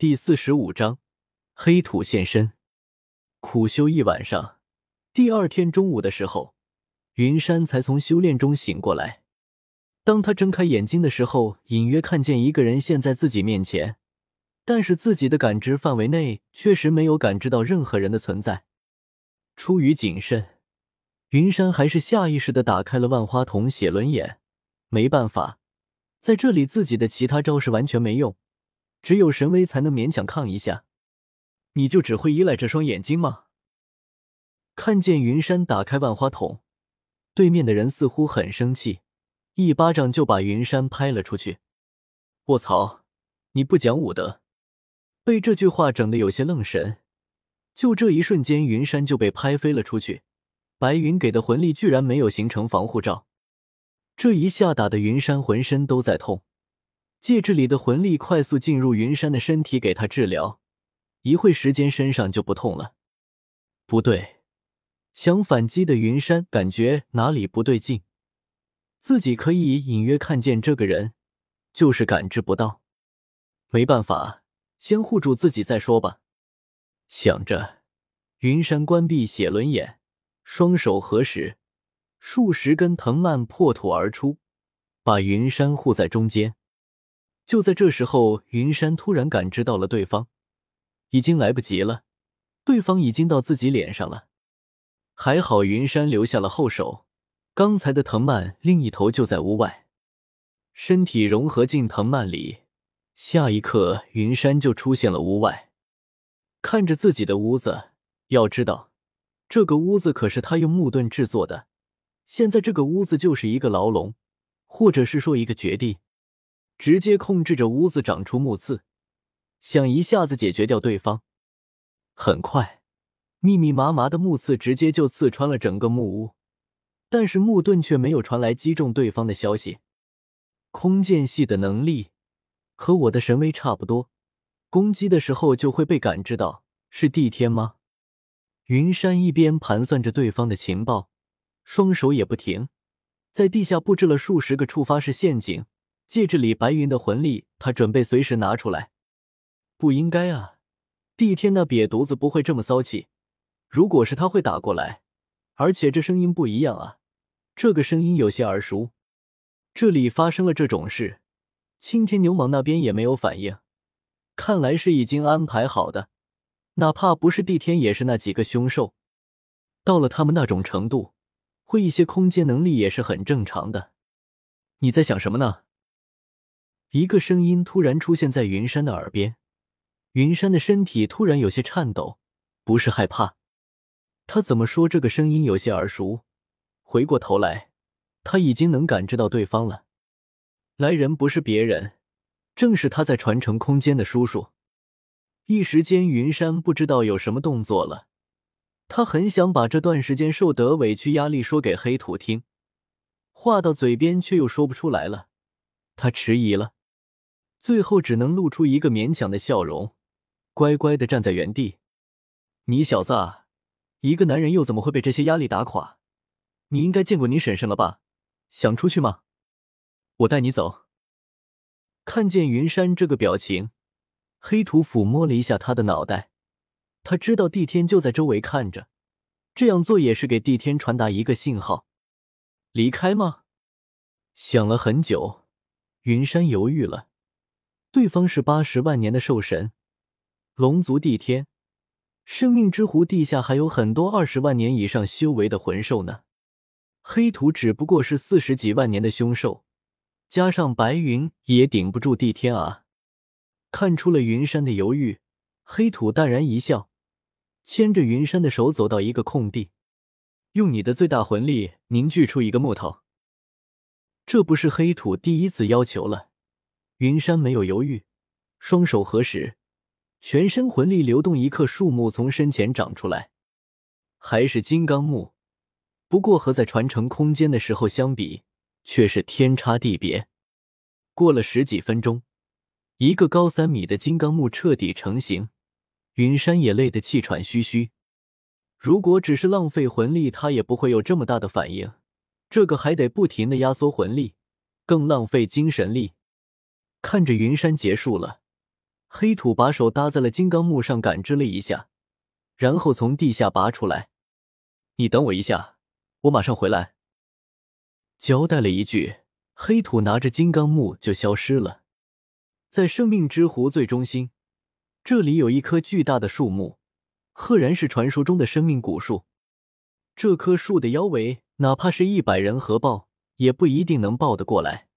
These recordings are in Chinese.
第四十五章黑土现身。苦修一晚上，第二天中午的时候，云山才从修炼中醒过来。当他睁开眼睛的时候，隐约看见一个人现在自己面前，但是自己的感知范围内确实没有感知到任何人的存在。出于谨慎，云山还是下意识的打开了万花筒写轮眼。没办法，在这里自己的其他招式完全没用。只有神威才能勉强抗一下，你就只会依赖这双眼睛吗？看见云山打开万花筒，对面的人似乎很生气，一巴掌就把云山拍了出去。卧槽，你不讲武德！被这句话整得有些愣神。就这一瞬间，云山就被拍飞了出去。白云给的魂力居然没有形成防护罩，这一下打的云山浑身都在痛。戒指里的魂力快速进入云山的身体，给他治疗。一会时间，身上就不痛了。不对，想反击的云山感觉哪里不对劲，自己可以隐约看见这个人，就是感知不到。没办法，先护住自己再说吧。想着，云山关闭血轮眼，双手合十，数十根藤蔓破土而出，把云山护在中间。就在这时候，云山突然感知到了对方，已经来不及了，对方已经到自己脸上了。还好云山留下了后手，刚才的藤蔓另一头就在屋外，身体融合进藤蔓里，下一刻云山就出现了屋外，看着自己的屋子。要知道，这个屋子可是他用木盾制作的，现在这个屋子就是一个牢笼，或者是说一个绝地。直接控制着屋子长出木刺，想一下子解决掉对方。很快，密密麻麻的木刺直接就刺穿了整个木屋，但是木盾却没有传来击中对方的消息。空间系的能力和我的神威差不多，攻击的时候就会被感知到。是地天吗？云山一边盘算着对方的情报，双手也不停，在地下布置了数十个触发式陷阱。戒指里白云的魂力，他准备随时拿出来。不应该啊，帝天那瘪犊子不会这么骚气。如果是他会打过来，而且这声音不一样啊，这个声音有些耳熟。这里发生了这种事，青天牛蟒那边也没有反应，看来是已经安排好的。哪怕不是帝天，也是那几个凶兽。到了他们那种程度，会一些空间能力也是很正常的。你在想什么呢？一个声音突然出现在云山的耳边，云山的身体突然有些颤抖，不是害怕，他怎么说这个声音有些耳熟？回过头来，他已经能感知到对方了。来人不是别人，正是他在传承空间的叔叔。一时间，云山不知道有什么动作了。他很想把这段时间受的委屈、压力说给黑土听，话到嘴边却又说不出来了。他迟疑了。最后只能露出一个勉强的笑容，乖乖的站在原地。你小子，一个男人又怎么会被这些压力打垮？你应该见过你婶婶了吧？想出去吗？我带你走。看见云山这个表情，黑土抚摸了一下他的脑袋。他知道帝天就在周围看着，这样做也是给帝天传达一个信号。离开吗？想了很久，云山犹豫了。对方是八十万年的兽神，龙族帝天，生命之湖地下还有很多二十万年以上修为的魂兽呢。黑土只不过是四十几万年的凶兽，加上白云也顶不住帝天啊！看出了云山的犹豫，黑土淡然一笑，牵着云山的手走到一个空地，用你的最大魂力凝聚出一个木头。这不是黑土第一次要求了。云山没有犹豫，双手合十，全身魂力流动，一棵树木从身前长出来，还是金刚木，不过和在传承空间的时候相比，却是天差地别。过了十几分钟，一个高三米的金刚木彻底成型，云山也累得气喘吁吁。如果只是浪费魂力，他也不会有这么大的反应，这个还得不停的压缩魂力，更浪费精神力。看着云山结束了，黑土把手搭在了金刚木上，感知了一下，然后从地下拔出来。你等我一下，我马上回来。交代了一句，黑土拿着金刚木就消失了。在生命之湖最中心，这里有一棵巨大的树木，赫然是传说中的生命古树。这棵树的腰围，哪怕是一百人合抱，也不一定能抱得过来。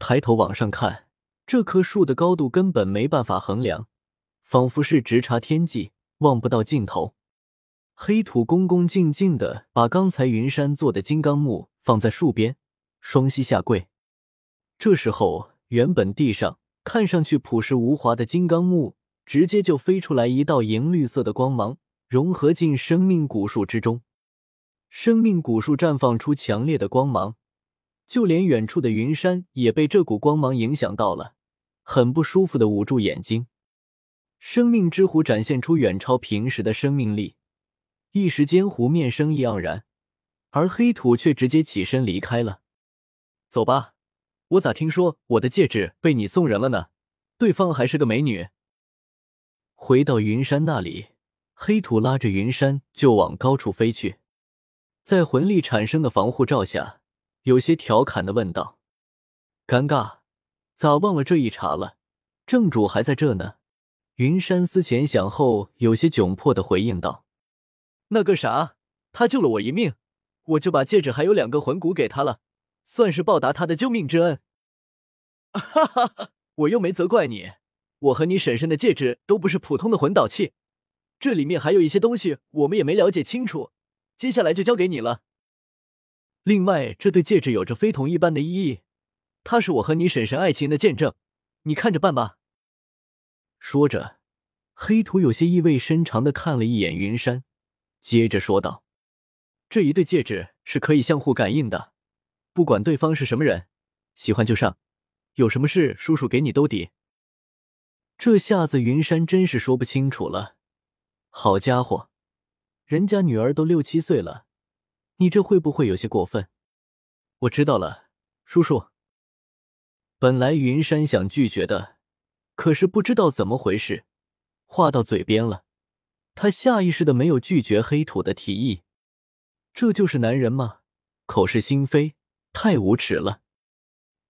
抬头往上看，这棵树的高度根本没办法衡量，仿佛是直插天际，望不到尽头。黑土恭恭敬敬的把刚才云山做的金刚木放在树边，双膝下跪。这时候，原本地上看上去朴实无华的金刚木，直接就飞出来一道银绿色的光芒，融合进生命古树之中。生命古树绽放出强烈的光芒，就连远处的云山也被这股光芒影响到了，很不舒服的捂住眼睛。生命之湖展现出远超平时的生命力。一时间，湖面生意盎然，而黑土却直接起身离开了。走吧，我咋听说我的戒指被你送人了呢？对方还是个美女。回到云山那里，黑土拉着云山就往高处飞去，在魂力产生的防护罩下，有些调侃的问道：“尴尬，咋忘了这一茬了？正主还在这呢。”云山思前想后，有些窘迫的回应道。那个啥，他救了我一命，我就把戒指还有两个魂骨给他了，算是报答他的救命之恩。哈哈哈，我又没责怪你，我和你婶婶的戒指都不是普通的魂导器，这里面还有一些东西我们也没了解清楚，接下来就交给你了。另外，这对戒指有着非同一般的意义，它是我和你婶婶爱情的见证，你看着办吧。说着，黑土有些意味深长的看了一眼云山。接着说道：“这一对戒指是可以相互感应的，不管对方是什么人，喜欢就上，有什么事叔叔给你兜底。”这下子云山真是说不清楚了。好家伙，人家女儿都六七岁了，你这会不会有些过分？我知道了，叔叔。本来云山想拒绝的，可是不知道怎么回事，话到嘴边了。他下意识的没有拒绝黑土的提议，这就是男人吗？口是心非，太无耻了。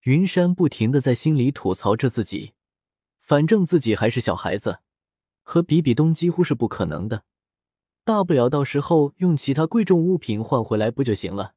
云山不停的在心里吐槽着自己，反正自己还是小孩子，和比比东几乎是不可能的。大不了到时候用其他贵重物品换回来不就行了？